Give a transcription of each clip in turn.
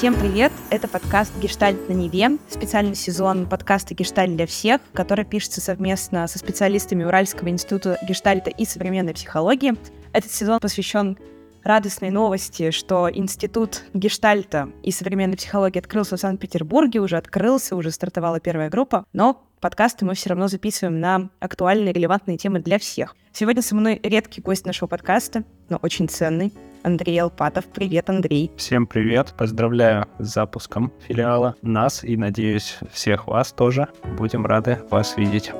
Всем привет! Это подкаст «Гештальт на Неве», специальный сезон подкаста «Гештальт для всех», который пишется совместно со специалистами Уральского института гештальта и современной психологии. Этот сезон посвящен радостной новости, что Институт гештальта и современной психологии открылся в Санкт-Петербурге, уже открылся, уже стартовала первая группа, но подкасты мы все равно записываем на актуальные, релевантные темы для всех. Сегодня со мной редкий гость нашего подкаста, но очень ценный, Андрей Алпатов. Привет, Андрей. Всем привет. Поздравляю с запуском филиала нас и, надеюсь, всех вас тоже. Будем рады вас видеть.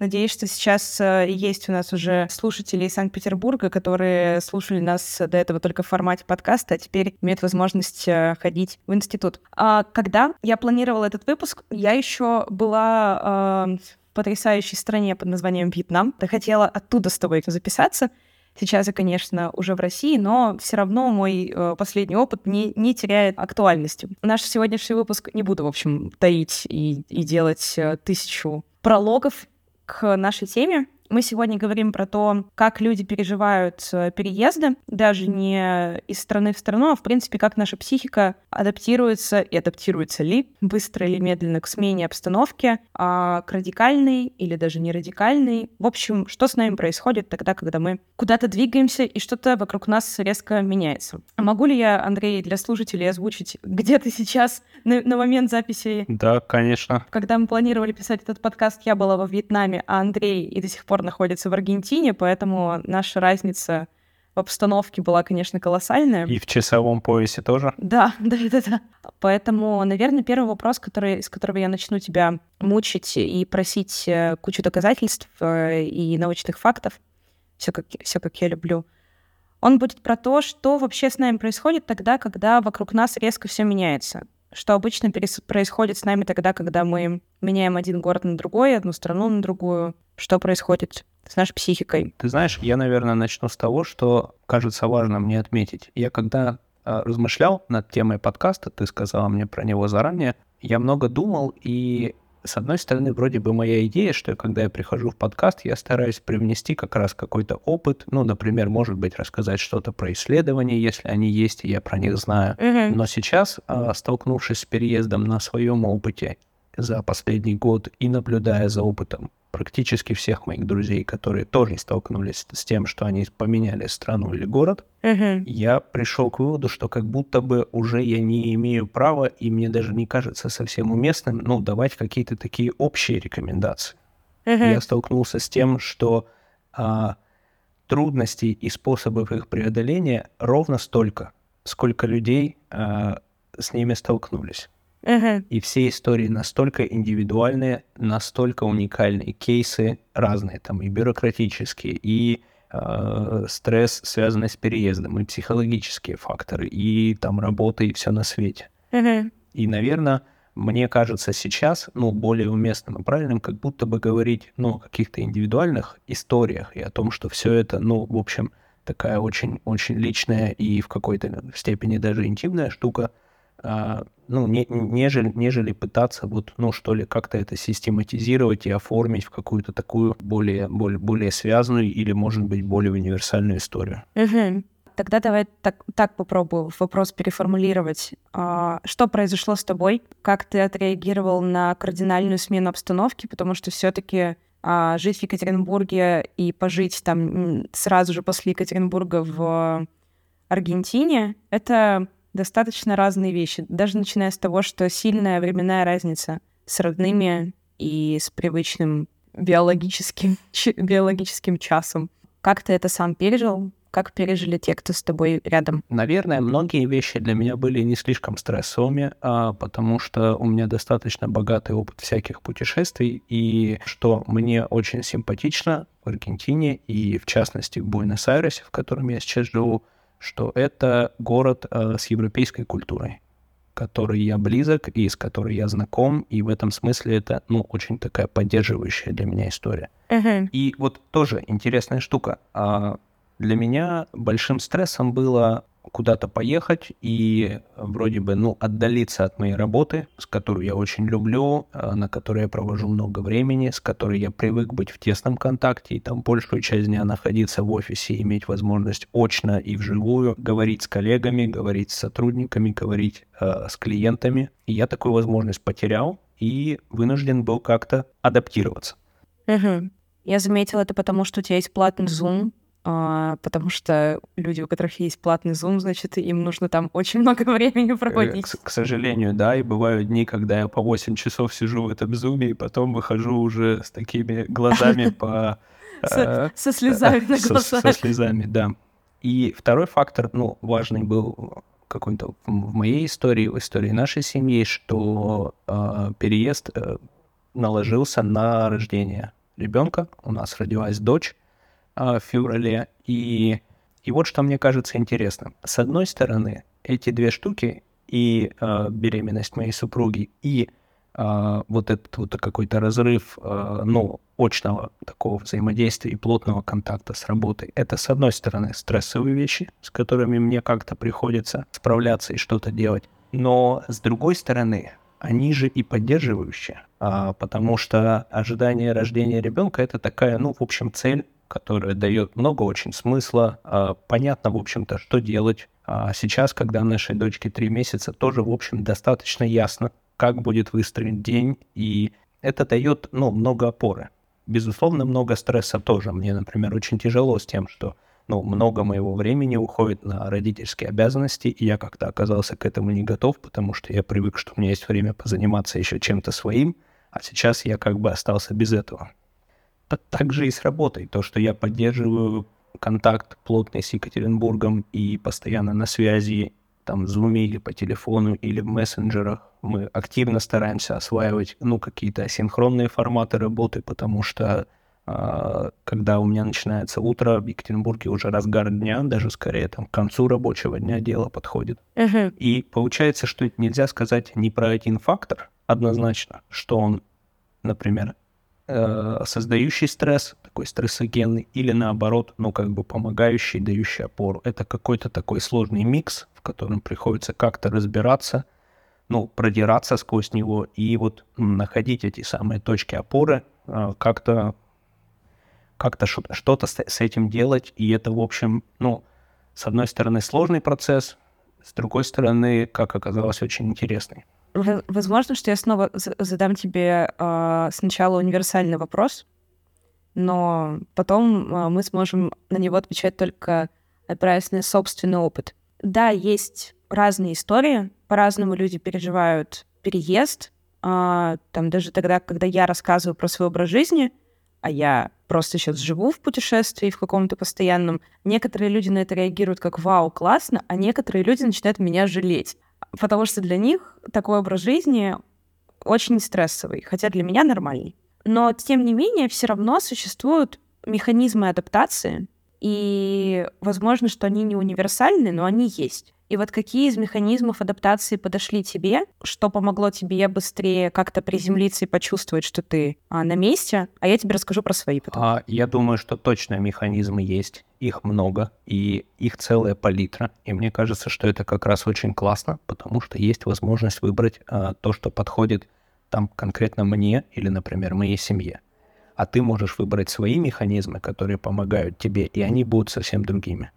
Надеюсь, что сейчас э, есть у нас уже слушатели из Санкт-Петербурга, которые слушали нас до этого только в формате подкаста, а теперь имеют возможность э, ходить в институт. А когда я планировала этот выпуск, я еще была э, потрясающей стране под названием Вьетнам. Я хотела оттуда с тобой записаться. Сейчас я, конечно, уже в России, но все равно мой э, последний опыт не, не теряет актуальности. Наш сегодняшний выпуск не буду, в общем, таить и, и делать э, тысячу прологов к нашей теме. Мы сегодня говорим про то, как люди переживают э, переезды, даже не из страны в страну, а в принципе, как наша психика адаптируется и адаптируется ли быстро или медленно к смене обстановки, а к радикальной или даже не радикальной. В общем, что с нами происходит тогда, когда мы куда-то двигаемся и что-то вокруг нас резко меняется. А могу ли я, Андрей, для слушателей озвучить, где ты сейчас на, на момент записи? Да, конечно. Когда мы планировали писать этот подкаст, я была во Вьетнаме, а Андрей и до сих пор находится в Аргентине, поэтому наша разница в обстановке была, конечно, колоссальная. И в часовом поясе тоже? Да, да, да, да. Поэтому, наверное, первый вопрос, который, с которого я начну тебя мучить и просить э, кучу доказательств э, и научных фактов, все как, все как я люблю, он будет про то, что вообще с нами происходит тогда, когда вокруг нас резко все меняется. Что обычно происходит с нами тогда, когда мы меняем один город на другой, одну страну на другую, что происходит с нашей психикой. Ты знаешь, я, наверное, начну с того, что кажется важно мне отметить. Я когда э, размышлял над темой подкаста, ты сказала мне про него заранее, я много думал, и с одной стороны, вроде бы моя идея, что когда я прихожу в подкаст, я стараюсь привнести как раз какой-то опыт, ну, например, может быть, рассказать что-то про исследования, если они есть, и я про них знаю. Но сейчас, а, столкнувшись с переездом на своем опыте за последний год и наблюдая за опытом практически всех моих друзей, которые тоже столкнулись с тем, что они поменяли страну или город, uh-huh. я пришел к выводу, что как будто бы уже я не имею права, и мне даже не кажется совсем уместным, ну, давать какие-то такие общие рекомендации. Uh-huh. Я столкнулся с тем, что а, трудностей и способов их преодоления ровно столько, сколько людей а, с ними столкнулись. Uh-huh. И все истории настолько индивидуальные, настолько уникальные, кейсы разные, там и бюрократические, и э, стресс, связанный с переездом, и психологические факторы, и там работа, и все на свете. Uh-huh. И, наверное, мне кажется сейчас, ну, более уместным и правильным, как будто бы говорить, ну, о каких-то индивидуальных историях и о том, что все это, ну, в общем, такая очень-очень личная и в какой-то степени даже интимная штука, ну, не, нежели, нежели пытаться вот, ну, что ли, как-то это систематизировать и оформить в какую-то такую более, более, более связанную или, может быть, более универсальную историю. Тогда давай так, так попробую вопрос переформулировать. А, что произошло с тобой? Как ты отреагировал на кардинальную смену обстановки? Потому что все-таки а, жить в Екатеринбурге и пожить там сразу же после Екатеринбурга в Аргентине — это достаточно разные вещи, даже начиная с того, что сильная временная разница с родными и с привычным биологическим, биологическим часом. Как ты это сам пережил? Как пережили те, кто с тобой рядом? Наверное, многие вещи для меня были не слишком стрессовыми, а потому что у меня достаточно богатый опыт всяких путешествий, и что мне очень симпатично в Аргентине и, в частности, в Буэнос-Айресе, в котором я сейчас живу, что это город э, с европейской культурой, которой я близок и с которой я знаком, и в этом смысле это, ну, очень такая поддерживающая для меня история. Uh-huh. И вот тоже интересная штука. А для меня большим стрессом было куда-то поехать и вроде бы, ну, отдалиться от моей работы, с которой я очень люблю, э, на которой я провожу много времени, с которой я привык быть в тесном контакте и там большую часть дня находиться в офисе, иметь возможность очно и вживую говорить с коллегами, говорить с сотрудниками, говорить э, с клиентами. И я такую возможность потерял и вынужден был как-то адаптироваться. Угу. Я заметила это потому, что у тебя есть платный Zoom, потому что люди, у которых есть платный Zoom, значит, им нужно там очень много времени проводить. К, к сожалению, да, и бывают дни, когда я по 8 часов сижу в этом Zoom, и потом выхожу уже с такими глазами по... Со э, слезами на глазах. Со слезами, да. И второй фактор, ну, важный был какой-то в моей истории, в истории нашей семьи, что э, переезд э, наложился на рождение ребенка. У нас родилась дочь, а, в феврале. И, и вот что мне кажется интересным. С одной стороны, эти две штуки, и э, беременность моей супруги, и э, вот этот вот какой-то разрыв, э, ну, очного такого взаимодействия и плотного контакта с работой, это, с одной стороны, стрессовые вещи, с которыми мне как-то приходится справляться и что-то делать. Но, с другой стороны, они же и поддерживающие, а, потому что ожидание рождения ребенка это такая, ну, в общем, цель, которая дает много очень смысла. А, понятно, в общем-то, что делать. А сейчас, когда нашей дочке три месяца, тоже, в общем, достаточно ясно, как будет выстроен день, и это дает, ну, много опоры. Безусловно, много стресса тоже. Мне, например, очень тяжело с тем, что ну, много моего времени уходит на родительские обязанности, и я как-то оказался к этому не готов, потому что я привык, что у меня есть время позаниматься еще чем-то своим, а сейчас я как бы остался без этого так же и с работой. То, что я поддерживаю контакт плотный с Екатеринбургом и постоянно на связи, там, в Zoom или по телефону, или в мессенджерах. Мы активно стараемся осваивать, ну, какие-то асинхронные форматы работы, потому что когда у меня начинается утро, в Екатеринбурге уже разгар дня, даже скорее там к концу рабочего дня дело подходит. Uh-huh. И получается, что это нельзя сказать не про один фактор однозначно, что он, например, э, создающий стресс, такой стрессогенный, или наоборот, ну, как бы помогающий, дающий опору. Это какой-то такой сложный микс, в котором приходится как-то разбираться, ну, продираться сквозь него и вот находить эти самые точки опоры, э, как-то как-то что-то с этим делать, и это, в общем, ну, с одной стороны, сложный процесс, с другой стороны, как оказалось, очень интересный. Возможно, что я снова задам тебе э, сначала универсальный вопрос, но потом э, мы сможем на него отвечать только опираясь на собственный опыт. Да, есть разные истории, по-разному люди переживают переезд. Э, там даже тогда, когда я рассказываю про свой образ жизни, а я просто сейчас живу в путешествии в каком-то постоянном, некоторые люди на это реагируют как «Вау, классно», а некоторые люди начинают меня жалеть потому что для них такой образ жизни очень стрессовый, хотя для меня нормальный. Но, тем не менее, все равно существуют механизмы адаптации, и возможно, что они не универсальны, но они есть. И вот какие из механизмов адаптации подошли тебе, что помогло тебе быстрее как-то приземлиться и почувствовать, что ты а, на месте, а я тебе расскажу про свои потом. А, я думаю, что точно механизмы есть, их много, и их целая палитра. И мне кажется, что это как раз очень классно, потому что есть возможность выбрать а, то, что подходит там конкретно мне или, например, моей семье. А ты можешь выбрать свои механизмы, которые помогают тебе, и они будут совсем другими.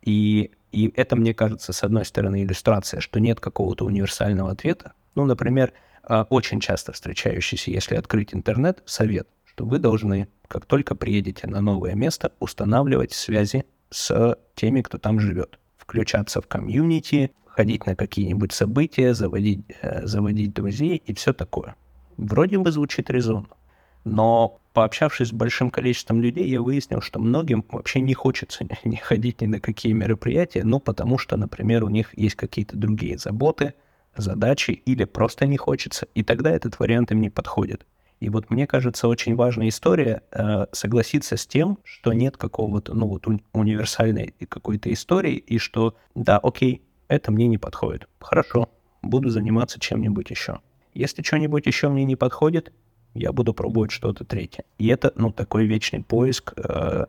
И и это, мне кажется, с одной стороны, иллюстрация, что нет какого-то универсального ответа. Ну, например, а, очень часто встречающийся, если открыть интернет, совет, что вы должны, как только приедете на новое место, устанавливать связи с теми, кто там живет. Включаться в комьюнити, ходить на какие-нибудь события, заводить, э, заводить друзей и все такое. Вроде бы звучит резонно. Но пообщавшись с большим количеством людей, я выяснил, что многим вообще не хочется не ходить ни на какие мероприятия, ну, потому что, например, у них есть какие-то другие заботы, задачи, или просто не хочется, и тогда этот вариант им не подходит. И вот мне кажется, очень важная история э, согласиться с тем, что нет какого-то, ну вот уни- универсальной какой-то истории, и что, да, окей, это мне не подходит. Хорошо, буду заниматься чем-нибудь еще. Если что-нибудь еще мне не подходит, я буду пробовать что-то третье. И это, ну, такой вечный поиск, э,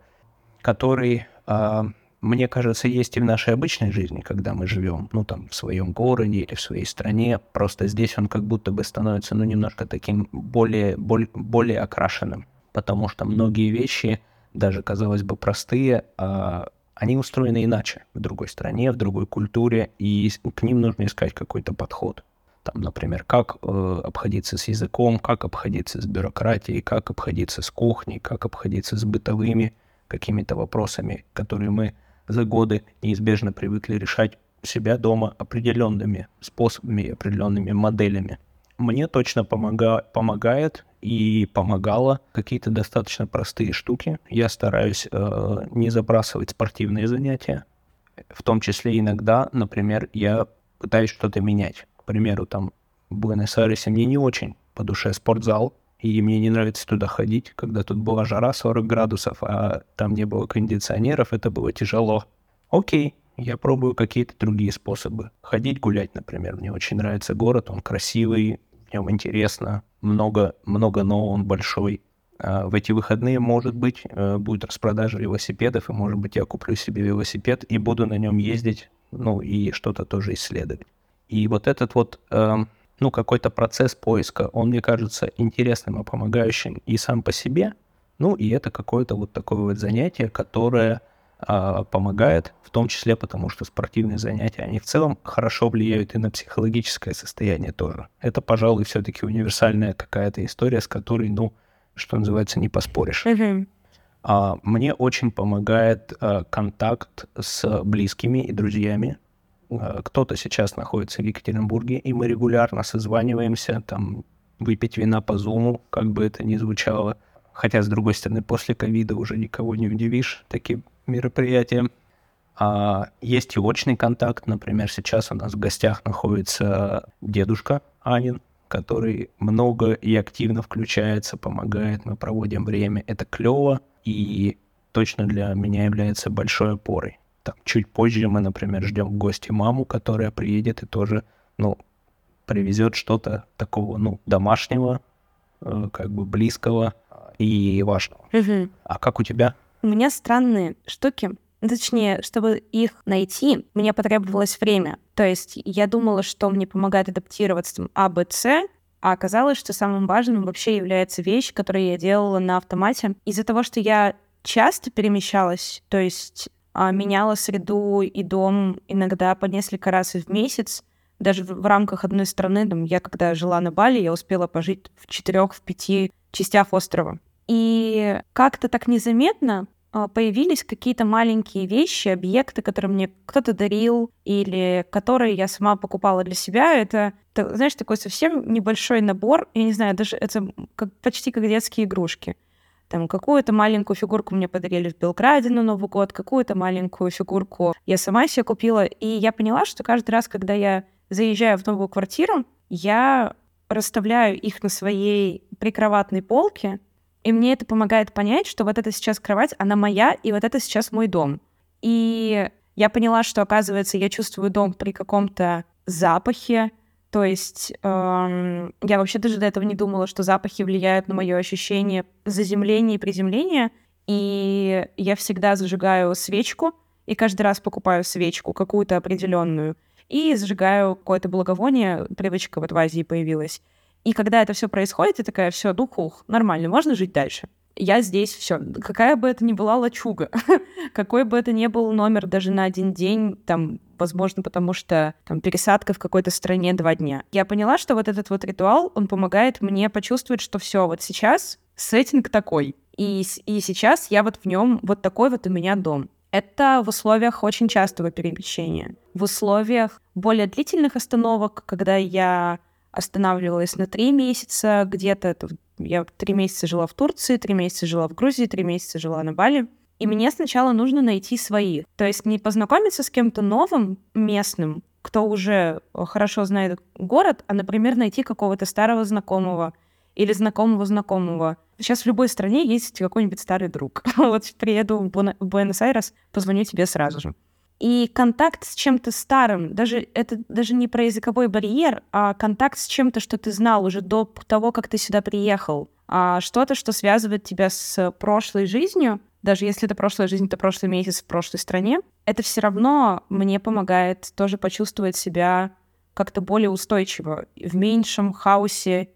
который, э, мне кажется, есть и в нашей обычной жизни, когда мы живем, ну, там, в своем городе или в своей стране. Просто здесь он как будто бы становится, ну, немножко таким более, более, более окрашенным. Потому что многие вещи, даже, казалось бы, простые, а они устроены иначе в другой стране, в другой культуре, и к ним нужно искать какой-то подход. Там, например, как э, обходиться с языком, как обходиться с бюрократией, как обходиться с кухней, как обходиться с бытовыми какими-то вопросами, которые мы за годы неизбежно привыкли решать у себя дома определенными способами, определенными моделями. Мне точно помога помогает и помогало какие-то достаточно простые штуки. Я стараюсь э, не забрасывать спортивные занятия. В том числе иногда, например, я пытаюсь что-то менять. Примеру, там в Буэнос-Айресе мне не очень по душе спортзал, и мне не нравится туда ходить, когда тут была жара 40 градусов, а там не было кондиционеров, это было тяжело. Окей, я пробую какие-то другие способы. Ходить гулять, например, мне очень нравится город, он красивый, в нем интересно, много, много нового, он большой. А в эти выходные, может быть, э, будет распродажа велосипедов, и, может быть, я куплю себе велосипед и буду на нем ездить, ну, и что-то тоже исследовать. И вот этот вот, э, ну, какой-то процесс поиска, он, мне кажется, интересным и помогающим и сам по себе, ну, и это какое-то вот такое вот занятие, которое а, помогает, в том числе потому, что спортивные занятия, они в целом хорошо влияют и на психологическое состояние тоже. Это, пожалуй, все-таки универсальная какая-то история, с которой, ну, что называется, не поспоришь. Mm-hmm. А, мне очень помогает а, контакт с близкими и друзьями. А, кто-то сейчас находится в Екатеринбурге, и мы регулярно созваниваемся, там, выпить вина по зуму, как бы это ни звучало. Хотя, с другой стороны, после ковида уже никого не удивишь таким мероприятием. А есть и очный контакт. Например, сейчас у нас в гостях находится дедушка Анин, который много и активно включается, помогает, мы проводим время. Это клево и точно для меня является большой опорой. Там, чуть позже мы, например, ждем в гости маму, которая приедет и тоже, ну, привезет что-то такого, ну, домашнего, э, как бы близкого и важного. Угу. А как у тебя? У меня странные штуки. Точнее, чтобы их найти, мне потребовалось время. То есть я думала, что мне помогает адаптироваться там, А, Б, С, а оказалось, что самым важным вообще является вещь, которую я делала на автомате. Из-за того, что я часто перемещалась, то есть меняла среду и дом иногда по несколько раз в месяц, даже в, рамках одной страны, там, я когда жила на Бали, я успела пожить в четырех, в пяти частях острова. И как-то так незаметно а, появились какие-то маленькие вещи, объекты, которые мне кто-то дарил или которые я сама покупала для себя. Это, это, знаешь, такой совсем небольшой набор, я не знаю, даже это как, почти как детские игрушки. Там какую-то маленькую фигурку мне подарили в Белграде на Новый год, какую-то маленькую фигурку я сама себе купила. И я поняла, что каждый раз, когда я заезжаю в новую квартиру, я расставляю их на своей прикроватной полке, и мне это помогает понять, что вот эта сейчас кровать, она моя, и вот это сейчас мой дом. И я поняла, что, оказывается, я чувствую дом при каком-то запахе. То есть эм, я вообще даже до этого не думала, что запахи влияют на мое ощущение заземления и приземления. И я всегда зажигаю свечку, и каждый раз покупаю свечку какую-то определенную, и зажигаю какое-то благовоние. Привычка вот в Азии появилась. И когда это все происходит, я такая, все, ну хух, нормально, можно жить дальше. Я здесь, все, какая бы это ни была лачуга, какой бы это ни был номер даже на один день, там, возможно, потому что там пересадка в какой-то стране два дня. Я поняла, что вот этот вот ритуал, он помогает мне почувствовать, что все, вот сейчас сеттинг такой, и, и сейчас я вот в нем, вот такой вот у меня дом. Это в условиях очень частого перемещения. В условиях более длительных остановок, когда я останавливалась на три месяца где-то. Я три месяца жила в Турции, три месяца жила в Грузии, три месяца жила на Бали. И мне сначала нужно найти своих. То есть не познакомиться с кем-то новым, местным, кто уже хорошо знает город, а, например, найти какого-то старого знакомого или знакомого знакомого. Сейчас в любой стране есть какой-нибудь старый друг. вот приеду в Буэнос-Айрес, позвоню тебе сразу же. И контакт с чем-то старым, даже это даже не про языковой барьер, а контакт с чем-то, что ты знал уже до того, как ты сюда приехал, а что-то, что связывает тебя с прошлой жизнью, даже если это прошлая жизнь, это прошлый месяц в прошлой стране, это все равно мне помогает тоже почувствовать себя как-то более устойчиво в меньшем хаосе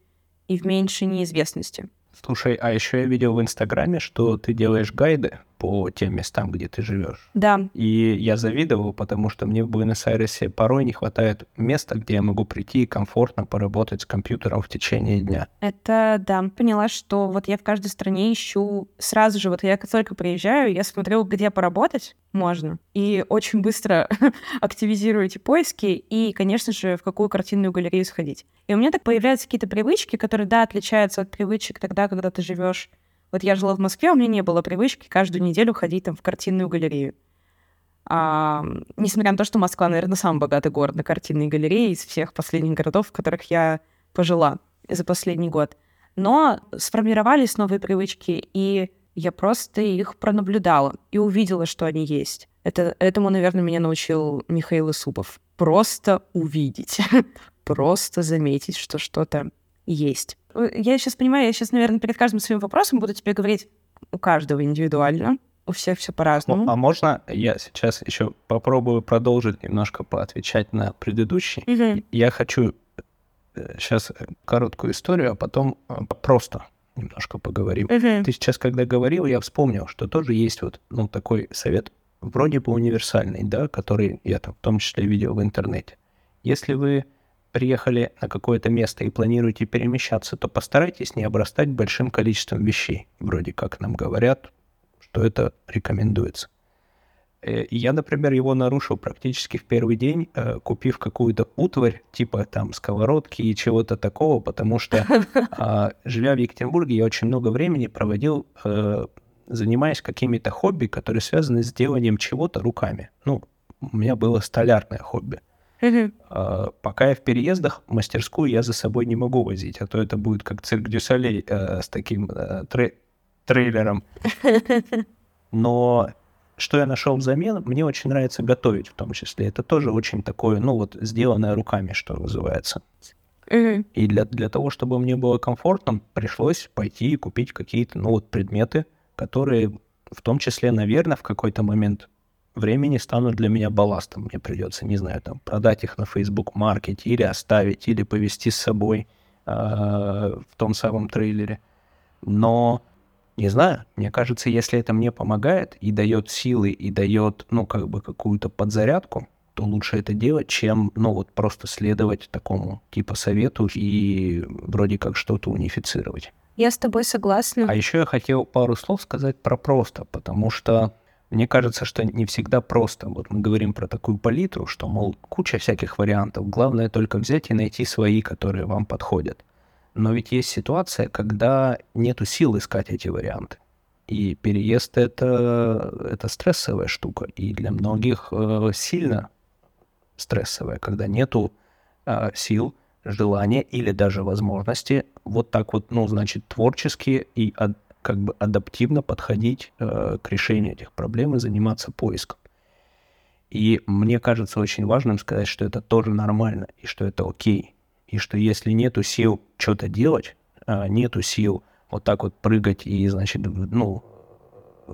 и в меньшей неизвестности. Слушай, а еще я видел в Инстаграме, что ты делаешь гайды по тем местам, где ты живешь. Да. И я завидовал, потому что мне в Буэнос-Айресе порой не хватает места, где я могу прийти и комфортно поработать с компьютером в течение дня. Это, да, поняла, что вот я в каждой стране ищу сразу же, вот я как только приезжаю, я смотрю, где поработать можно, и очень быстро активизирую эти поиски, и, конечно же, в какую картинную галерею сходить. И у меня так появляются какие-то привычки, которые, да, отличаются от привычек тогда, когда ты живешь вот я жила в Москве, у меня не было привычки каждую неделю ходить там в картинную галерею. А, несмотря на то, что Москва, наверное, самый богатый город на картинные галереи из всех последних городов, в которых я пожила за последний год. Но сформировались новые привычки, и я просто их пронаблюдала и увидела, что они есть. Это, этому, наверное, меня научил Михаил Исупов. Просто увидеть, просто заметить, что что-то есть. Э, я сейчас понимаю, я сейчас, наверное, перед каждым своим вопросом буду тебе говорить у каждого индивидуально. У всех все по-разному. А можно я сейчас еще попробую продолжить немножко поотвечать на предыдущий? Угу. Я хочу сейчас э, короткую историю, а потом э, просто немножко поговорим. Угу. Ты сейчас, когда говорил, я вспомнил, что тоже есть вот ну, такой совет, вроде бы универсальный, да, который я там в том числе видел в интернете. Если вы приехали на какое-то место и планируете перемещаться, то постарайтесь не обрастать большим количеством вещей. Вроде как нам говорят, что это рекомендуется. Э, я, например, его нарушил практически в первый день, э, купив какую-то утварь, типа там сковородки и чего-то такого, потому что, а, живя в Екатеринбурге, я очень много времени проводил, э, занимаясь какими-то хобби, которые связаны с деланием чего-то руками. Ну, у меня было столярное хобби. Uh, пока я в переездах, мастерскую я за собой не могу возить, а то это будет как цирк Дюсалей uh, с таким трей трейлером. Но что я нашел взамен, мне очень нравится готовить в том числе. Это тоже очень такое, ну вот, сделанное руками, что называется. И для, для того, чтобы мне было комфортно, пришлось пойти и купить какие-то, ну вот, предметы, которые в том числе, наверное, в какой-то момент времени станут для меня балластом. Мне придется, не знаю, там, продать их на Facebook маркете или оставить, или повезти с собой э, в том самом трейлере. Но не знаю, мне кажется, если это мне помогает и дает силы, и дает, ну, как бы какую-то подзарядку, то лучше это делать, чем, ну, вот просто следовать такому типа совету и вроде как что-то унифицировать. Я с тобой согласна. А еще я хотел пару слов сказать про просто, потому что мне кажется, что не всегда просто. Вот мы говорим про такую палитру, что, мол, куча всяких вариантов. Главное только взять и найти свои, которые вам подходят. Но ведь есть ситуация, когда нету сил искать эти варианты. И переезд это, это стрессовая штука. И для многих э, сильно стрессовая, когда нету э, сил, желания или даже возможности вот так вот, ну, значит, творчески и от, как бы адаптивно подходить э, к решению этих проблем и заниматься поиском. И мне кажется очень важным сказать, что это тоже нормально, и что это окей. И что если нету сил что-то делать, э, нету сил вот так вот прыгать и, значит, ну,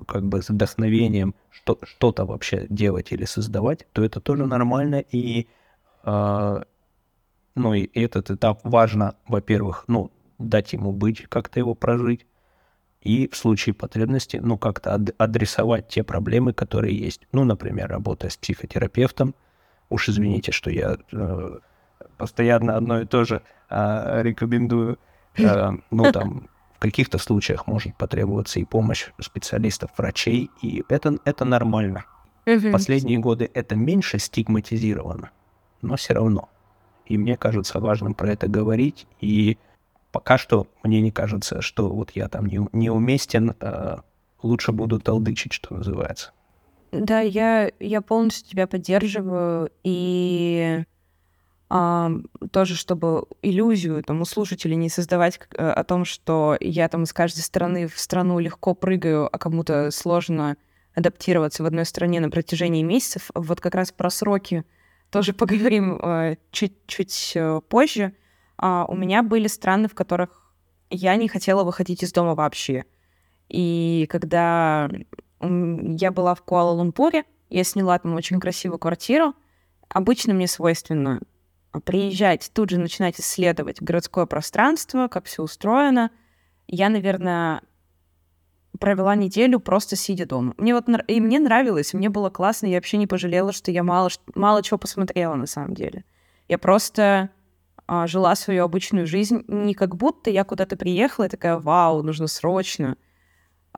как бы с вдохновением что, что-то вообще делать или создавать, то это тоже нормально. И, э, ну, и этот этап важно, во-первых, ну, дать ему быть, как-то его прожить, и в случае потребности, ну, как-то адресовать те проблемы, которые есть. Ну, например, работая с психотерапевтом. Уж извините, что я э, постоянно одно и то же э, рекомендую. Э, ну, там, в каких-то случаях может потребоваться и помощь специалистов, врачей, и это, это нормально. В последние годы это меньше стигматизировано, но все равно. И мне кажется важным про это говорить и пока что мне не кажется, что вот я там не, неуместен, а лучше буду толдычить, что называется. Да, я, я полностью тебя поддерживаю, и а, тоже, чтобы иллюзию там, у слушателей не создавать а, о том, что я там из каждой страны в страну легко прыгаю, а кому-то сложно адаптироваться в одной стране на протяжении месяцев. Вот как раз про сроки тоже поговорим чуть-чуть а, позже а, у меня были страны, в которых я не хотела выходить из дома вообще. И когда я была в Куала-Лумпуре, я сняла там очень красивую квартиру. Обычно мне свойственно приезжать, тут же начинать исследовать городское пространство, как все устроено. Я, наверное, провела неделю просто сидя дома. Мне вот и мне нравилось, мне было классно, я вообще не пожалела, что я мало, мало чего посмотрела на самом деле. Я просто а, жила свою обычную жизнь, не как будто я куда-то приехала и такая, вау, нужно срочно.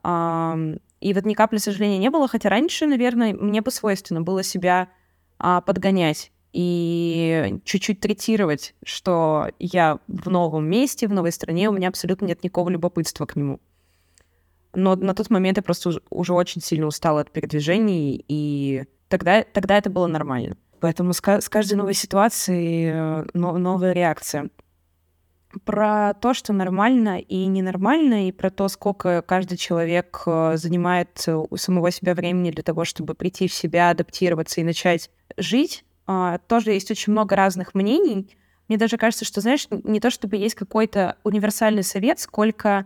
И вот ни капли сожаления не было, хотя раньше, наверное, мне бы свойственно было себя а, подгонять и чуть-чуть третировать, что я в новом месте, в новой стране, у меня абсолютно нет никакого любопытства к нему. Но на тот момент я просто уже очень сильно устала от передвижений, и тогда, тогда это было нормально. Поэтому с, с каждой новой ситуацией э, но, новая реакция. Про то, что нормально и ненормально, и про то, сколько каждый человек э, занимает у самого себя времени для того, чтобы прийти в себя, адаптироваться и начать жить, а, тоже есть очень много разных мнений. Мне даже кажется, что, знаешь, не то чтобы есть какой-то универсальный совет, сколько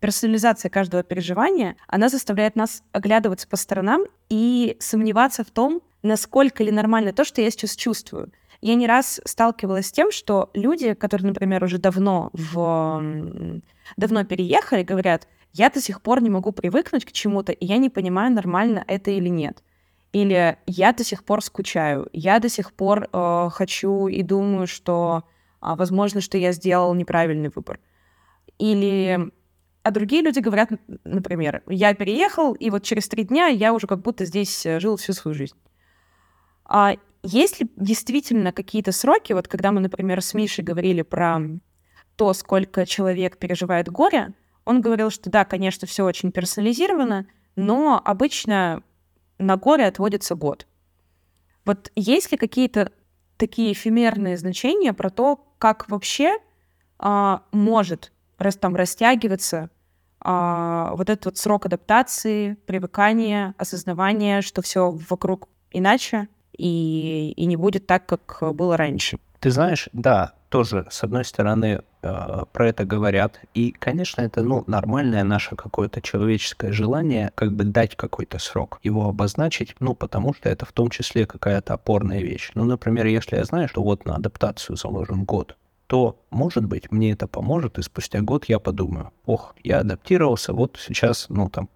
персонализация каждого переживания, она заставляет нас оглядываться по сторонам и сомневаться в том, насколько ли нормально то, что я сейчас чувствую. Я не раз сталкивалась с тем, что люди, которые, например, уже давно, в... давно переехали, говорят, я до сих пор не могу привыкнуть к чему-то, и я не понимаю, нормально это или нет. Или я до сих пор скучаю, я до сих пор э, хочу и думаю, что, э, возможно, что я сделал неправильный выбор. Или а другие люди говорят, например, я переехал, и вот через три дня я уже как будто здесь э, жил всю свою жизнь. А есть ли действительно какие-то сроки, вот когда мы, например, с Мишей говорили про то, сколько человек переживает горе, он говорил, что да, конечно, все очень персонализировано, но обычно на горе отводится год. Вот есть ли какие-то такие эфемерные значения про то, как вообще а, может раз, там растягиваться а, вот этот вот срок адаптации, привыкания, осознавания, что все вокруг иначе и, и не будет так, как было раньше. Ты знаешь, да, тоже, с одной стороны, э, про это говорят. И, конечно, это, ну, нормальное наше какое-то человеческое желание как бы дать какой-то срок, его обозначить, ну, потому что это в том числе какая-то опорная вещь. Ну, например, если я знаю, что вот на адаптацию заложен год, то, может быть, мне это поможет, и спустя год я подумаю, ох, я адаптировался, вот сейчас, ну, там,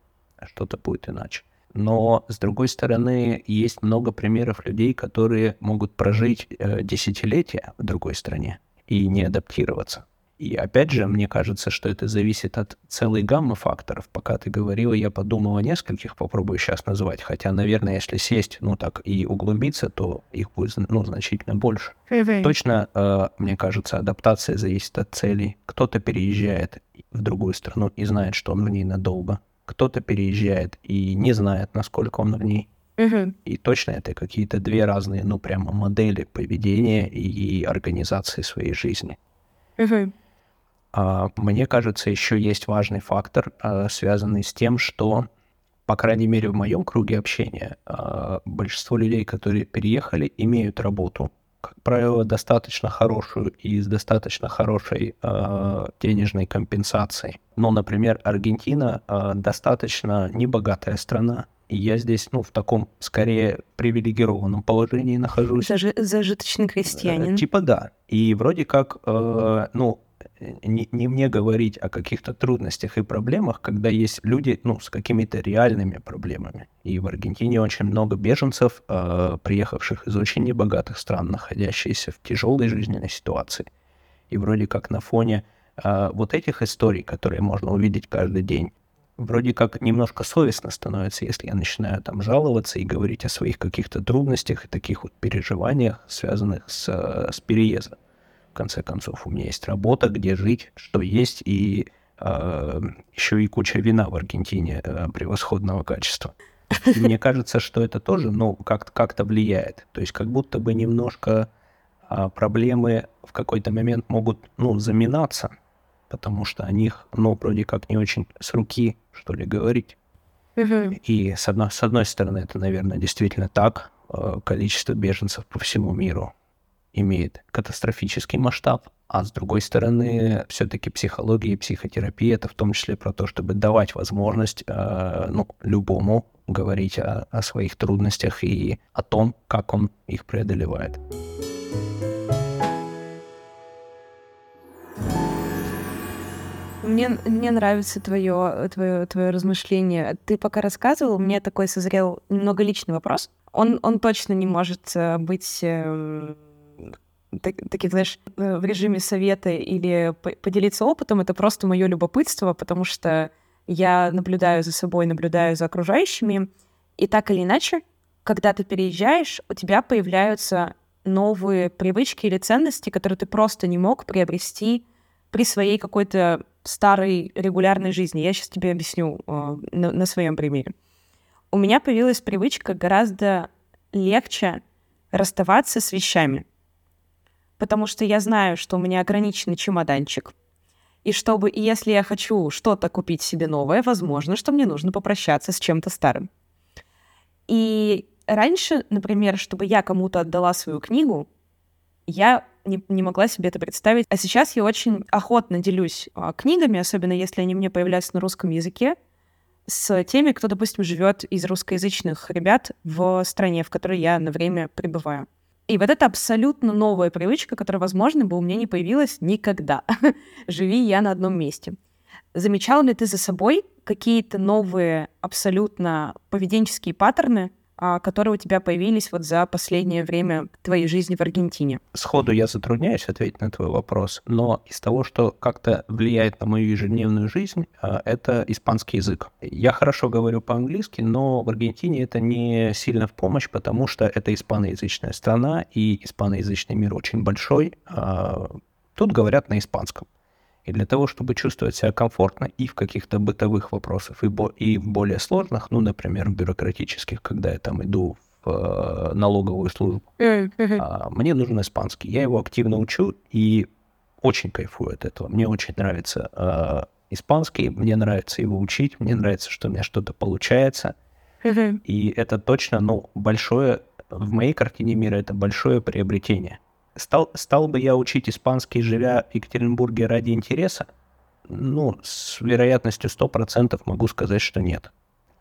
что-то будет иначе. Но, с другой стороны, есть много примеров людей, которые могут прожить э, десятилетия в другой стране и не адаптироваться. И опять же, мне кажется, что это зависит от целой гаммы факторов. Пока ты говорила, я подумал о нескольких, попробую сейчас назвать. Хотя, наверное, если сесть, ну так, и углубиться, то их будет, ну, значительно больше. Точно, э, мне кажется, адаптация зависит от целей. Кто-то переезжает в другую страну и знает, что он в ней надолго. Кто-то переезжает и не знает, насколько он в ней. И точно это какие-то две разные, ну, прямо модели поведения и организации своей жизни. А, мне кажется, еще есть важный фактор, а, связанный с тем, что, по крайней мере, в моем круге общения, а, большинство людей, которые переехали, имеют работу, как правило, достаточно хорошую и с достаточно хорошей денежной компенсацией. Но, например, Аргентина достаточно небогатая страна, и я здесь, ну, в таком, скорее, привилегированном положении нахожусь. Зажи- зажиточный крестьянин. Типа да. И вроде как, э, ну, не, не мне говорить о каких-то трудностях и проблемах, когда есть люди ну, с какими-то реальными проблемами. И в Аргентине очень много беженцев, э, приехавших из очень небогатых стран, находящихся в тяжелой жизненной ситуации. И вроде как на фоне э, вот этих историй, которые можно увидеть каждый день, вроде как немножко совестно становится, если я начинаю там жаловаться и говорить о своих каких-то трудностях и таких вот переживаниях, связанных с, э, с переездом конце концов. У меня есть работа, где жить, что есть, и э, еще и куча вина в Аргентине э, превосходного качества. И мне кажется, что это тоже, ну, как- как-то влияет. То есть как будто бы немножко э, проблемы в какой-то момент могут, ну, заминаться, потому что о них, ну, вроде как не очень с руки, что ли, говорить. И с одной, с одной стороны, это, наверное, действительно так. Количество беженцев по всему миру имеет катастрофический масштаб, а с другой стороны, все-таки психология и психотерапия это в том числе про то, чтобы давать возможность э, ну, любому говорить о, о своих трудностях и о том, как он их преодолевает. Мне, мне нравится твое, твое, твое размышление. Ты пока рассказывал, мне такой созрел немного личный вопрос. Он, он точно не может э, быть э, так, таких, знаешь, э, в режиме совета или поделиться опытом. Это просто мое любопытство, потому что я наблюдаю за собой, наблюдаю за окружающими. И так или иначе, когда ты переезжаешь, у тебя появляются новые привычки или ценности, которые ты просто не мог приобрести при своей какой-то старой регулярной жизни. Я сейчас тебе объясню э, на, на своем примере. У меня появилась привычка гораздо легче расставаться с вещами, потому что я знаю, что у меня ограниченный чемоданчик, и чтобы, и если я хочу что-то купить себе новое, возможно, что мне нужно попрощаться с чем-то старым. И раньше, например, чтобы я кому-то отдала свою книгу, я не, не могла себе это представить. А сейчас я очень охотно делюсь а, книгами, особенно если они мне появляются на русском языке, с теми, кто, допустим, живет из русскоязычных ребят в стране, в которой я на время пребываю. И вот это абсолютно новая привычка, которая, возможно, бы у меня не появилась никогда. Живи я на одном месте. Замечал ли ты за собой какие-то новые абсолютно поведенческие паттерны, которые у тебя появились вот за последнее время твоей жизни в Аргентине? Сходу я затрудняюсь ответить на твой вопрос, но из того, что как-то влияет на мою ежедневную жизнь, а, это испанский язык. Я хорошо говорю по-английски, но в Аргентине это не сильно в помощь, потому что это испаноязычная страна, и испаноязычный мир очень большой. А, тут говорят на испанском. И для того, чтобы чувствовать себя комфортно и в каких-то бытовых вопросах, и, бо- и в более сложных, ну, например, бюрократических, когда я там иду в э, налоговую службу, а, мне нужен испанский. Я его активно учу и очень кайфую от этого. Мне очень нравится э, испанский, мне нравится его учить, мне нравится, что у меня что-то получается. И это точно, ну, большое, в моей картине мира это большое приобретение. Стал, стал бы я учить испанский, живя в Екатеринбурге ради интереса? Ну, с вероятностью 100% могу сказать, что нет.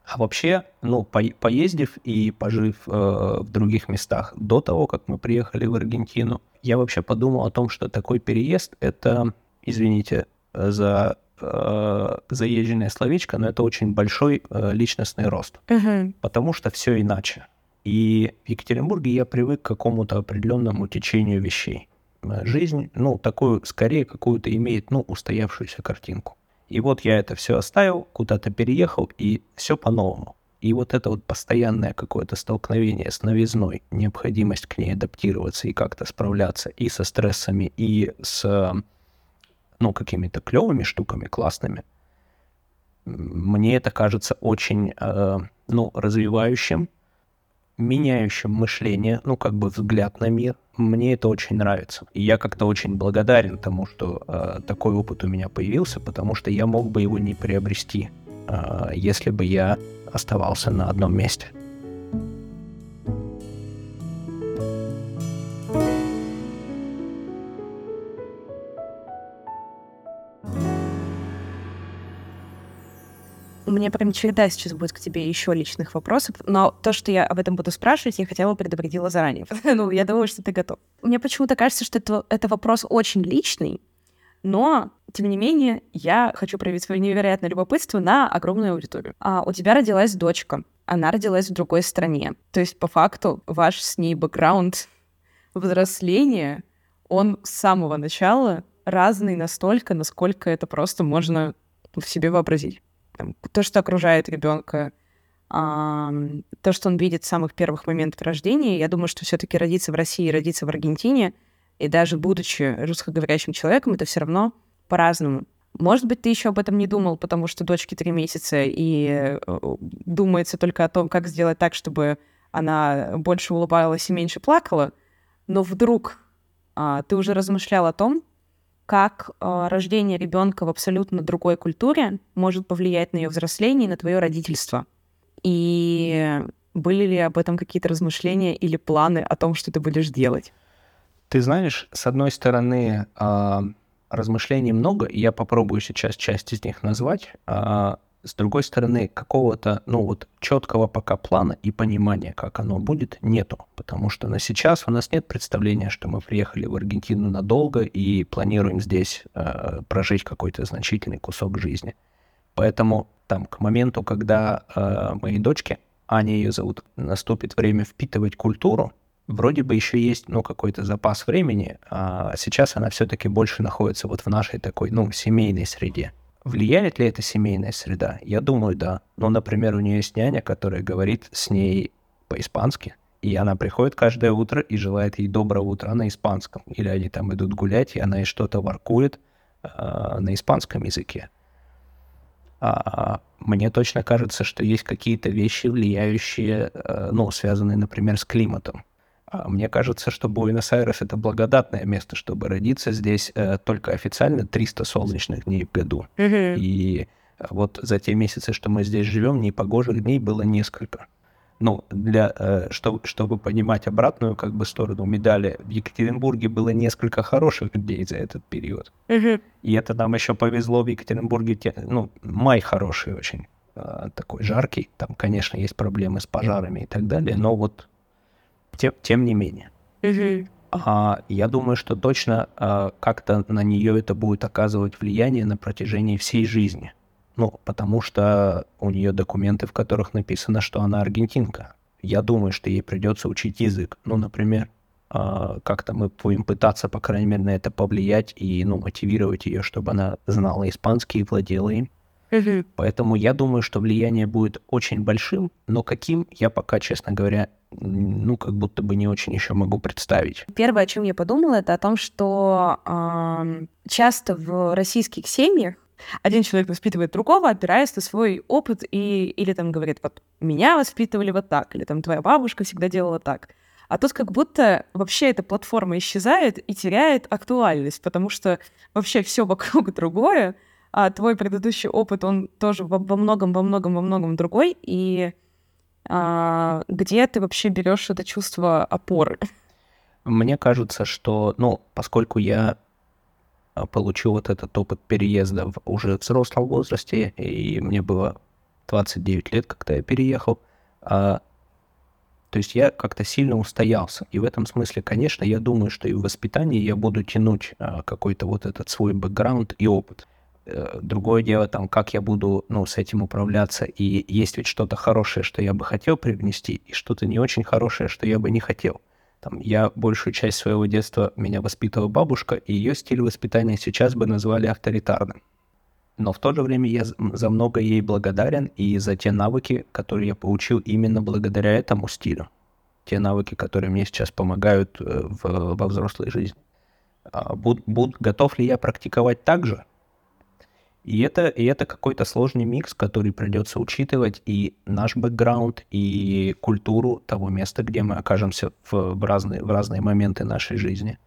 А вообще, ну, по, поездив и пожив э, в других местах до того, как мы приехали в Аргентину, я вообще подумал о том, что такой переезд — это, извините за э, заезженное словечко, но это очень большой э, личностный рост. Uh-huh. Потому что все иначе. И в Екатеринбурге я привык к какому-то определенному течению вещей. Э, жизнь, ну, такую, скорее, какую-то имеет, ну, устоявшуюся картинку. И вот я это все оставил, куда-то переехал, и все по-новому. И вот это вот постоянное какое-то столкновение с новизной, необходимость к ней адаптироваться и как-то справляться и со стрессами, и с, ну, какими-то клевыми штуками, классными, мне это кажется очень, э, ну, развивающим, меняющим мышление, ну, как бы взгляд на мир. Мне это очень нравится. И я как-то очень благодарен тому, что э, такой опыт у меня появился, потому что я мог бы его не приобрести, э, если бы я оставался на одном месте. Меня прям череда сейчас будет к тебе еще личных вопросов, но то, что я об этом буду спрашивать, я хотя бы предупредила заранее. ну, я думаю, что ты готов. Мне почему-то кажется, что это, это вопрос очень личный, но, тем не менее, я хочу проявить свое невероятное любопытство на огромную аудиторию. А у тебя родилась дочка. Она родилась в другой стране. То есть, по факту, ваш с ней бэкграунд взросления, он с самого начала разный настолько, насколько это просто можно в себе вообразить там, то, что окружает ребенка, а, то, что он видит с самых первых моментов рождения. Я думаю, что все-таки родиться в России, родиться в Аргентине, и даже будучи русскоговорящим человеком, это все равно по-разному. Может быть, ты еще об этом не думал, потому что дочке три месяца, и э, думается только о том, как сделать так, чтобы она больше улыбалась и меньше плакала. Но вдруг а, ты уже размышлял о том, как э, рождение ребенка в абсолютно другой культуре может повлиять на ее взросление и на твое родительство. И были ли об этом какие-то размышления или планы о том, что ты будешь делать? Ты знаешь, с одной стороны, э, размышлений много, и я попробую сейчас часть из них назвать. Э, С другой стороны, какого-то, ну вот, четкого пока плана и понимания, как оно будет, нету. Потому что на сейчас у нас нет представления, что мы приехали в Аргентину надолго и планируем здесь э, прожить какой-то значительный кусок жизни. Поэтому там к моменту, когда э, моей дочке, Аня ее зовут, наступит время впитывать культуру, вроде бы еще есть, ну, какой-то запас времени, а сейчас она все-таки больше находится вот в нашей такой, ну, семейной среде. Влияет ли эта семейная среда? Я думаю, да. Ну, например, у нее есть няня, которая говорит с ней по-испански, и она приходит каждое утро и желает ей доброго утра на испанском. Или они там идут гулять, и она ей что-то воркует э, на испанском языке. А, мне точно кажется, что есть какие-то вещи, влияющие, э, ну, связанные, например, с климатом. А мне кажется, что Буэнос-Айрес — это благодатное место, чтобы родиться. Здесь э, только официально 300 солнечных дней в году. Mm-hmm. И вот за те месяцы, что мы здесь живем, непогожих дней было несколько. Ну, для, э, чтобы, чтобы понимать обратную как бы сторону медали, в Екатеринбурге было несколько хороших дней за этот период. Mm-hmm. И это нам еще повезло в Екатеринбурге. Те, ну, май хороший очень, э, такой жаркий. Там, конечно, есть проблемы с пожарами и так далее, но вот тем, тем не менее. Угу. А, я думаю, что точно а, как-то на нее это будет оказывать влияние на протяжении всей жизни. Ну, потому что у нее документы, в которых написано, что она аргентинка. Я думаю, что ей придется учить язык. Ну, например, а, как-то мы будем пытаться, по крайней мере, на это повлиять и ну, мотивировать ее, чтобы она знала испанский и владела им. Поэтому я думаю, что влияние будет очень большим, но каким я пока, честно говоря, ну, как будто бы не очень еще могу представить. Первое, о чем я подумала, это о том, что э, часто в российских семьях один человек воспитывает другого, опираясь на свой опыт и или там говорит, вот меня воспитывали вот так, или там твоя бабушка всегда делала так. А тут как будто вообще эта платформа исчезает и теряет актуальность, потому что вообще все вокруг другое, а твой предыдущий опыт, он тоже во, во многом, во многом, во многом другой, и а, где ты вообще берешь это чувство опоры? Мне кажется, что, ну, поскольку я а, получил вот этот опыт переезда в уже взрослом возрасте, и мне было 29 лет, когда я переехал, а, то есть я как-то сильно устоялся. И в этом смысле, конечно, я думаю, что и в воспитании я буду тянуть какой-то вот этот свой бэкграунд и опыт. Э, другое дело, там, как я буду, ну, с этим управляться, и есть ведь что-то хорошее, что я бы хотел привнести, и что-то не очень хорошее, что я бы не хотел. Там, я большую часть своего детства меня воспитывала бабушка, и ее стиль воспитания сейчас бы назвали авторитарным. Но в то же время я за много ей благодарен и за те навыки, которые я получил именно благодаря этому стилю. Те навыки, которые мне сейчас помогают э, в, во взрослой жизни. А буд, буд, готов ли я практиковать так же? И это, и это какой-то сложный микс, который придется учитывать и наш бэкграунд, и культуру того места, где мы окажемся в, в, разные, в разные моменты нашей жизни.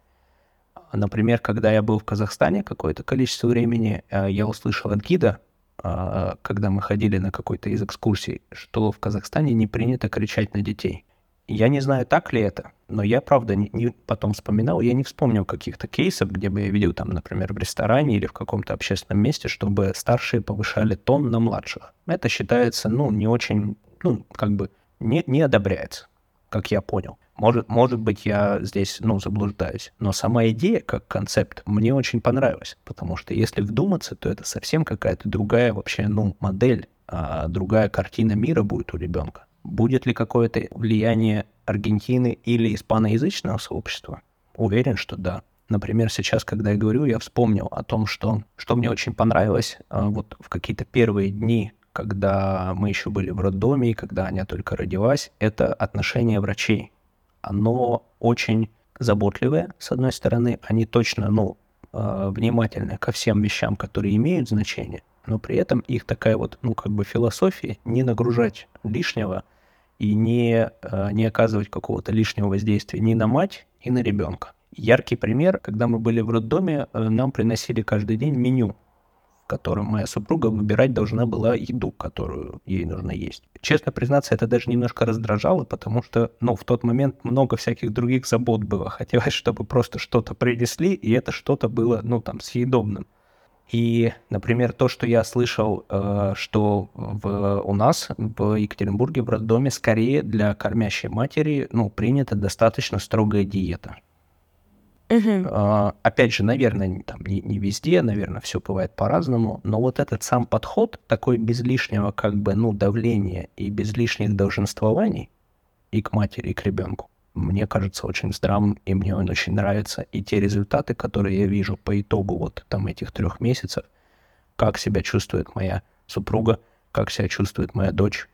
Например, когда я был в Казахстане какое-то количество времени, э, я услышал от гида, э, когда мы ходили на какой-то из экскурсий, что в Казахстане не принято кричать на детей. Я не знаю, так ли это, но я, правда, не, не потом вспоминал, я не вспомнил каких-то кейсов, где бы я видел, там, например, в ресторане или в каком-то общественном месте, чтобы старшие повышали тон на младших. Это считается, ну, не очень, ну, как бы, не, не одобряется, как я понял. Может, может быть, я здесь, ну, заблуждаюсь. Но сама идея, как концепт, мне очень понравилась. Потому что если вдуматься, то это совсем какая-то другая вообще, ну, модель, а другая картина мира будет у ребенка. Будет ли какое-то влияние Аргентины или испаноязычного сообщества? Уверен, что да. Например, сейчас, когда я говорю, я вспомнил о том, что, что мне очень понравилось а, вот в какие-то первые дни, когда мы еще были в роддоме, и когда Аня только родилась, это отношение врачей. Оно очень заботливое, с одной стороны, они точно, ну, а, внимательны ко всем вещам, которые имеют значение, но при этом их такая вот, ну, как бы философия не нагружать лишнего и не, э, не оказывать какого-то лишнего воздействия ни на мать, ни на ребенка. Яркий пример, когда мы были в роддоме, э, нам приносили каждый день меню, в котором моя супруга выбирать должна была еду, которую ей нужно есть. Честно признаться, это даже немножко раздражало, потому что, ну, в тот момент много всяких других забот было. Хотелось, чтобы просто что-то принесли, и это что-то было, ну, там, съедобным. И, например, то, что я слышал, э, что в, у нас в Екатеринбурге в роддоме скорее для кормящей матери ну, принята достаточно строгая диета. Uh-huh. Опять же, наверное, там не, не везде, наверное, все бывает по-разному, но вот этот сам подход, такой без лишнего как бы, ну, давления и без лишних долженствований и к матери, и к ребенку, мне кажется очень здравым, и мне он очень нравится. И те результаты, которые я вижу по итогу вот там этих трех месяцев, как себя чувствует моя супруга, как себя чувствует моя дочь,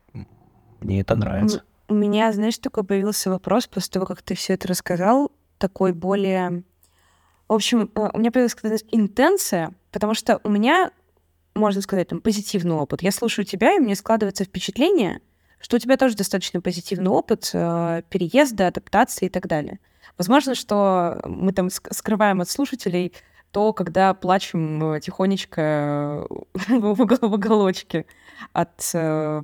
мне это нравится. У меня, знаешь, такой появился вопрос после того, как ты все это рассказал такой более... В общем, э, у меня появилась интенция, потому что у меня, можно сказать, там, позитивный опыт. Я слушаю тебя, и мне складывается впечатление, что у тебя тоже достаточно позитивный опыт э, переезда, адаптации и так далее. Возможно, что мы там скрываем от слушателей то, когда плачем э, тихонечко в уголочке от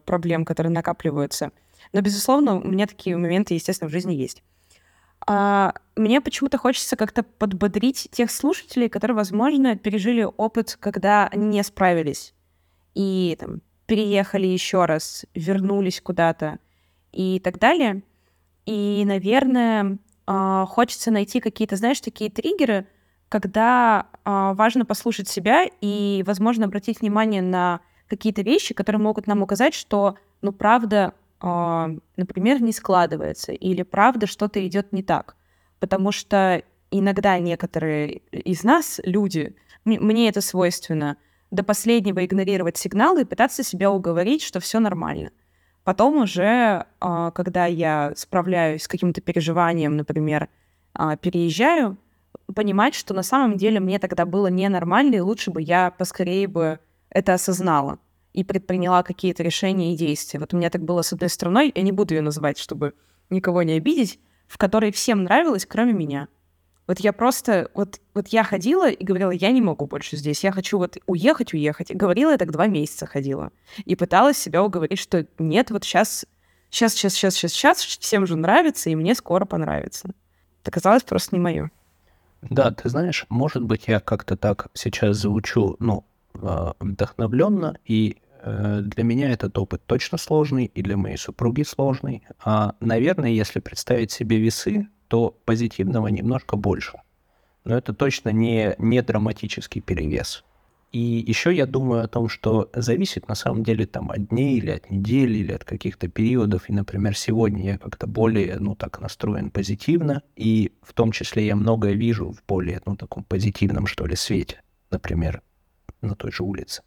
проблем, которые накапливаются. Но, безусловно, у меня такие моменты, естественно, в жизни есть. А, мне почему-то хочется как-то подбодрить тех слушателей, которые, возможно, пережили опыт, когда они не справились и там, переехали еще раз, вернулись куда-то и так далее. И, наверное, а, хочется найти какие-то, знаешь, такие триггеры, когда а, важно послушать себя и, возможно, обратить внимание на какие-то вещи, которые могут нам указать, что, ну, правда, а, например, не складывается, или правда что-то идет не так. Потому что иногда некоторые из нас, люди, мне это свойственно, до последнего игнорировать сигналы и пытаться себя уговорить, что все нормально. Потом уже, а, когда я справляюсь с каким-то переживанием, например, а, переезжаю, понимать, что на самом деле мне тогда было ненормально, и лучше бы я поскорее бы это осознала и предприняла какие-то решения и действия. Вот у меня так было с одной стороной, я не буду ее называть, чтобы никого не обидеть, в которой всем нравилось, кроме меня. Вот я просто, вот, вот я ходила и говорила, я не могу больше здесь, я хочу вот уехать, уехать. И говорила я так два месяца ходила. И пыталась себя уговорить, что нет, вот сейчас, сейчас, сейчас, сейчас, сейчас, сейчас, всем же нравится, и мне скоро понравится. Это казалось просто не мое. Да, ты знаешь, может быть, я как-то так сейчас звучу, ну, а, вдохновленно, и э, для меня этот опыт точно сложный, и для моей супруги сложный. А, наверное, если представить себе весы, то позитивного немножко больше. Но это точно не, не драматический перевес. И еще я думаю о том, что зависит на самом деле там от дней или от недели или от каких-то периодов. И, например, сегодня я как-то более, ну так, настроен позитивно. И в том числе я многое вижу в более, ну таком позитивном, что ли, свете. Например, на той же улице.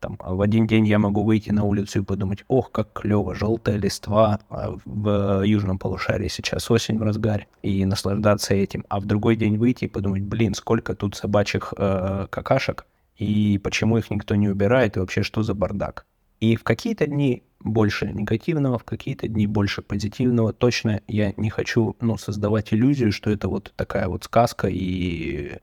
Там, а в один день я могу выйти на улицу и подумать, ох, как клево, желтая листва а в южном полушарии сейчас осень в разгаре, и наслаждаться этим. А в другой день выйти и подумать, блин, сколько тут собачьих э, какашек, и почему их никто не убирает, и вообще что за бардак. И в какие-то дни больше негативного, в какие-то дни больше позитивного. Точно я не хочу ну, создавать иллюзию, что это вот такая вот сказка, и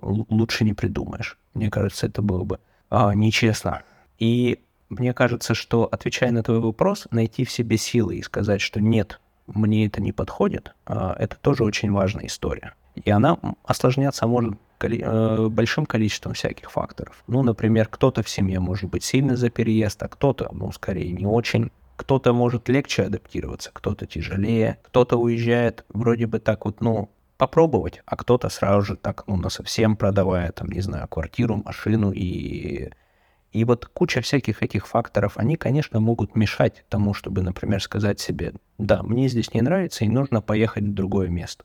лучше не придумаешь. Мне кажется, это было бы а, нечестно. И мне кажется, что, отвечая на твой вопрос, найти в себе силы и сказать, что нет, мне это не подходит, а, это тоже очень важная история. И она осложняться может э, большим количеством всяких факторов. Ну, например, кто-то в семье может быть сильно за переезд, а кто-то, ну, скорее, не очень. Кто-то может легче адаптироваться, кто-то тяжелее, кто-то уезжает вроде бы так вот, ну, попробовать, а кто-то сразу же так, ну, на совсем продавая, там, не знаю, квартиру, машину и... И вот куча всяких этих факторов, они, конечно, могут мешать тому, чтобы, например, сказать себе, да, мне здесь не нравится, и нужно поехать в другое место.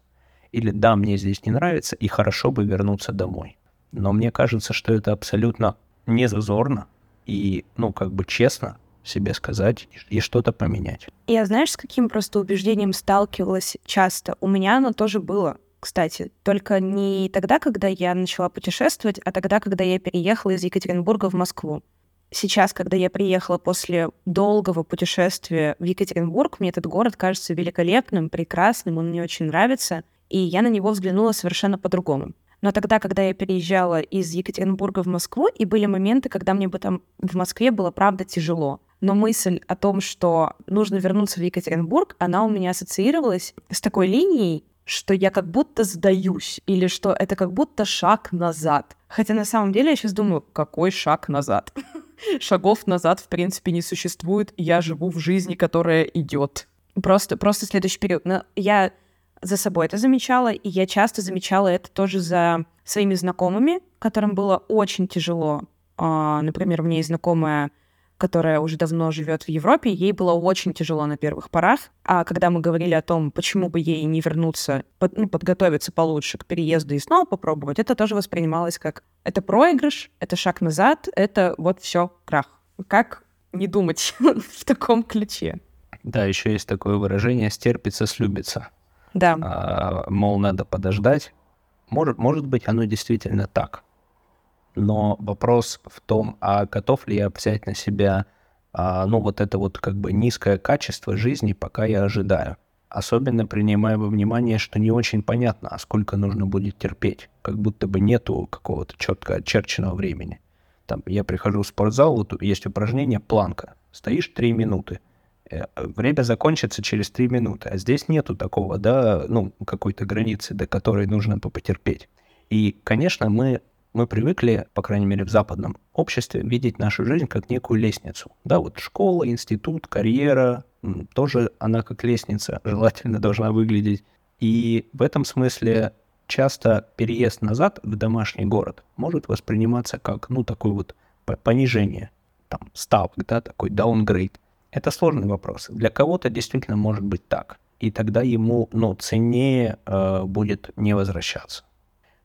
Или да, мне здесь не нравится, и хорошо бы вернуться домой. Но мне кажется, что это абсолютно не зазорно и, ну, как бы честно себе сказать и что-то поменять. Я знаешь, с каким просто убеждением сталкивалась часто? У меня оно тоже было кстати, только не тогда, когда я начала путешествовать, а тогда, когда я переехала из Екатеринбурга в Москву. Сейчас, когда я приехала после долгого путешествия в Екатеринбург, мне этот город кажется великолепным, прекрасным, он мне очень нравится, и я на него взглянула совершенно по-другому. Но тогда, когда я переезжала из Екатеринбурга в Москву, и были моменты, когда мне бы там в Москве было правда тяжело. Но мысль о том, что нужно вернуться в Екатеринбург, она у меня ассоциировалась с такой линией, что я как будто сдаюсь, или что это как будто шаг назад. Хотя на самом деле я сейчас думаю, какой шаг назад? Шагов назад, в принципе, не существует. Я живу в жизни, которая идет. Просто, просто следующий период. Но я за собой это замечала, и я часто замечала это тоже за своими знакомыми, которым было очень тяжело. А, например, есть знакомая которая уже давно живет в Европе, ей было очень тяжело на первых порах. А когда мы говорили о том, почему бы ей не вернуться, под, ну, подготовиться получше к переезду и снова попробовать, это тоже воспринималось как это проигрыш, это шаг назад, это вот все крах. Как не думать в таком ключе? Да, еще есть такое выражение «стерпится, слюбится». Да. А, мол, надо подождать. Может, может быть, оно действительно так но вопрос в том, а готов ли я взять на себя, а, ну, вот это вот как бы низкое качество жизни, пока я ожидаю. Особенно принимая во внимание, что не очень понятно, а сколько нужно будет терпеть. Как будто бы нету какого-то четко очерченного времени. Там я прихожу в спортзал, вот есть упражнение планка. Стоишь три минуты. Э, время закончится через три минуты. А здесь нету такого, да, ну, какой-то границы, до которой нужно потерпеть. И, конечно, мы мы привыкли, по крайней мере в западном обществе, видеть нашу жизнь как некую лестницу. Да, вот школа, институт, карьера, тоже она как лестница желательно должна выглядеть. И в этом смысле часто переезд назад в домашний город может восприниматься как, ну, такое вот понижение, там, ставок, да, такой downgrade. Это сложный вопрос. Для кого-то действительно может быть так. И тогда ему, ну, ценнее э, будет не возвращаться.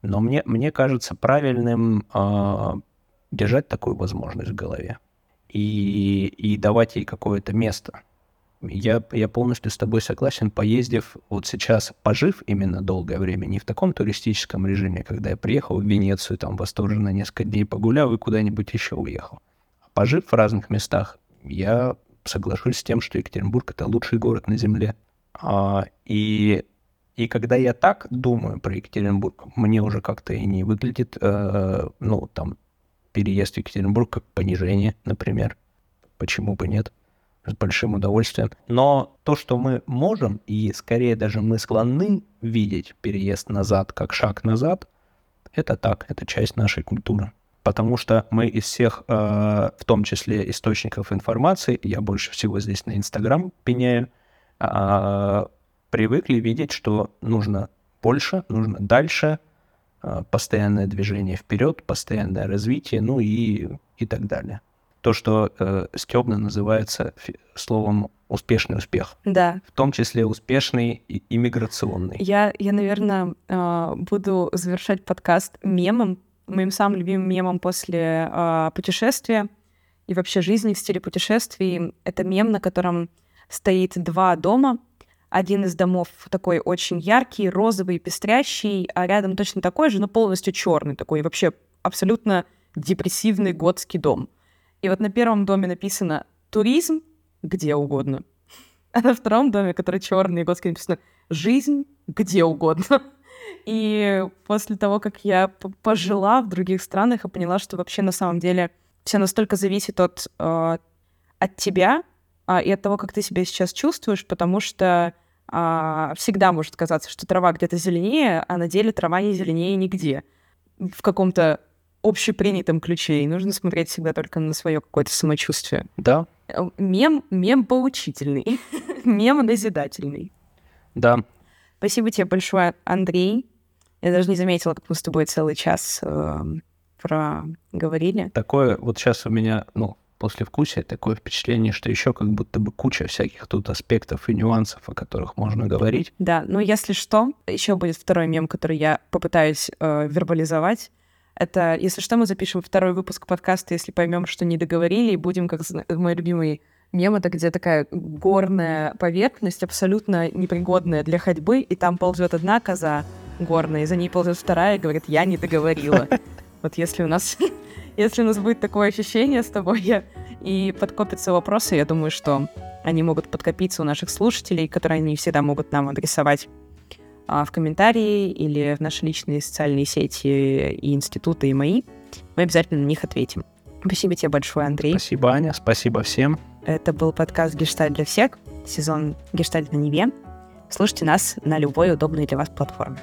Но мне, мне кажется правильным э, держать такую возможность в голове и, и давать ей какое-то место. Я, я полностью с тобой согласен, поездив вот сейчас, пожив именно долгое время, не в таком туристическом режиме, когда я приехал в Венецию, там восторженно несколько дней погулял и куда-нибудь еще уехал. А пожив в разных местах, я соглашусь с тем, что Екатеринбург — это лучший город на Земле. А, и и когда я так думаю про Екатеринбург, мне уже как-то и не выглядит, э, ну, там, переезд в Екатеринбург как понижение, например. Почему бы нет? С большим удовольствием. Но то, что мы можем, и скорее даже мы склонны видеть переезд назад как шаг назад, это так, это часть нашей культуры. Потому что мы из всех, э, в том числе источников информации, я больше всего здесь на Инстаграм пеняю, э, привыкли видеть, что нужно больше, нужно дальше, а, постоянное движение вперед, постоянное развитие, ну и, и так далее. То, что э, стебно называется словом успешный успех. Да. В том числе успешный и иммиграционный. Я, я, наверное, а, буду завершать подкаст мемом, моим самым любимым мемом после э, путешествия и вообще жизни в стиле путешествий. Это мем, на котором стоит два дома, один из домов такой очень яркий, розовый, пестрящий, а рядом точно такой же, но полностью черный такой, вообще абсолютно депрессивный готский дом. И вот на первом доме написано «туризм где угодно», а на втором доме, который черный и готский, написано «жизнь где угодно». И после того, как я пожила в других странах и поняла, что вообще на самом деле все настолько зависит от, э, от тебя э, и от того, как ты себя сейчас чувствуешь, потому что всегда может казаться, что трава где-то зеленее, а на деле трава не зеленее нигде. В каком-то общепринятом ключе. И нужно смотреть всегда только на свое какое-то самочувствие. Да. Э, мем, мем поучительный. мем назидательный. Да. Спасибо тебе большое, Андрей. Я даже не заметила, как мы с тобой целый час э, проговорили. Такое вот сейчас у меня, ну, после вкуса такое впечатление, что еще как будто бы куча всяких тут аспектов и нюансов, о которых можно говорить. Да, но если что, еще будет второй мем, который я попытаюсь э, вербализовать. Это, если что, мы запишем второй выпуск подкаста, если поймем, что не договорили, и будем, как мой любимый мем, это где такая горная поверхность, абсолютно непригодная для ходьбы, и там ползет одна коза горная, и за ней ползет вторая и говорит, я не договорила. Вот если у нас если у нас будет такое ощущение с тобой и подкопятся вопросы, я думаю, что они могут подкопиться у наших слушателей, которые они всегда могут нам адресовать а, в комментарии или в наши личные социальные сети и институты, и мои. Мы обязательно на них ответим. Спасибо тебе большое, Андрей. Спасибо, Аня. Спасибо всем. Это был подкаст «Гештальт для всех», сезон «Гештальт на Неве». Слушайте нас на любой удобной для вас платформе.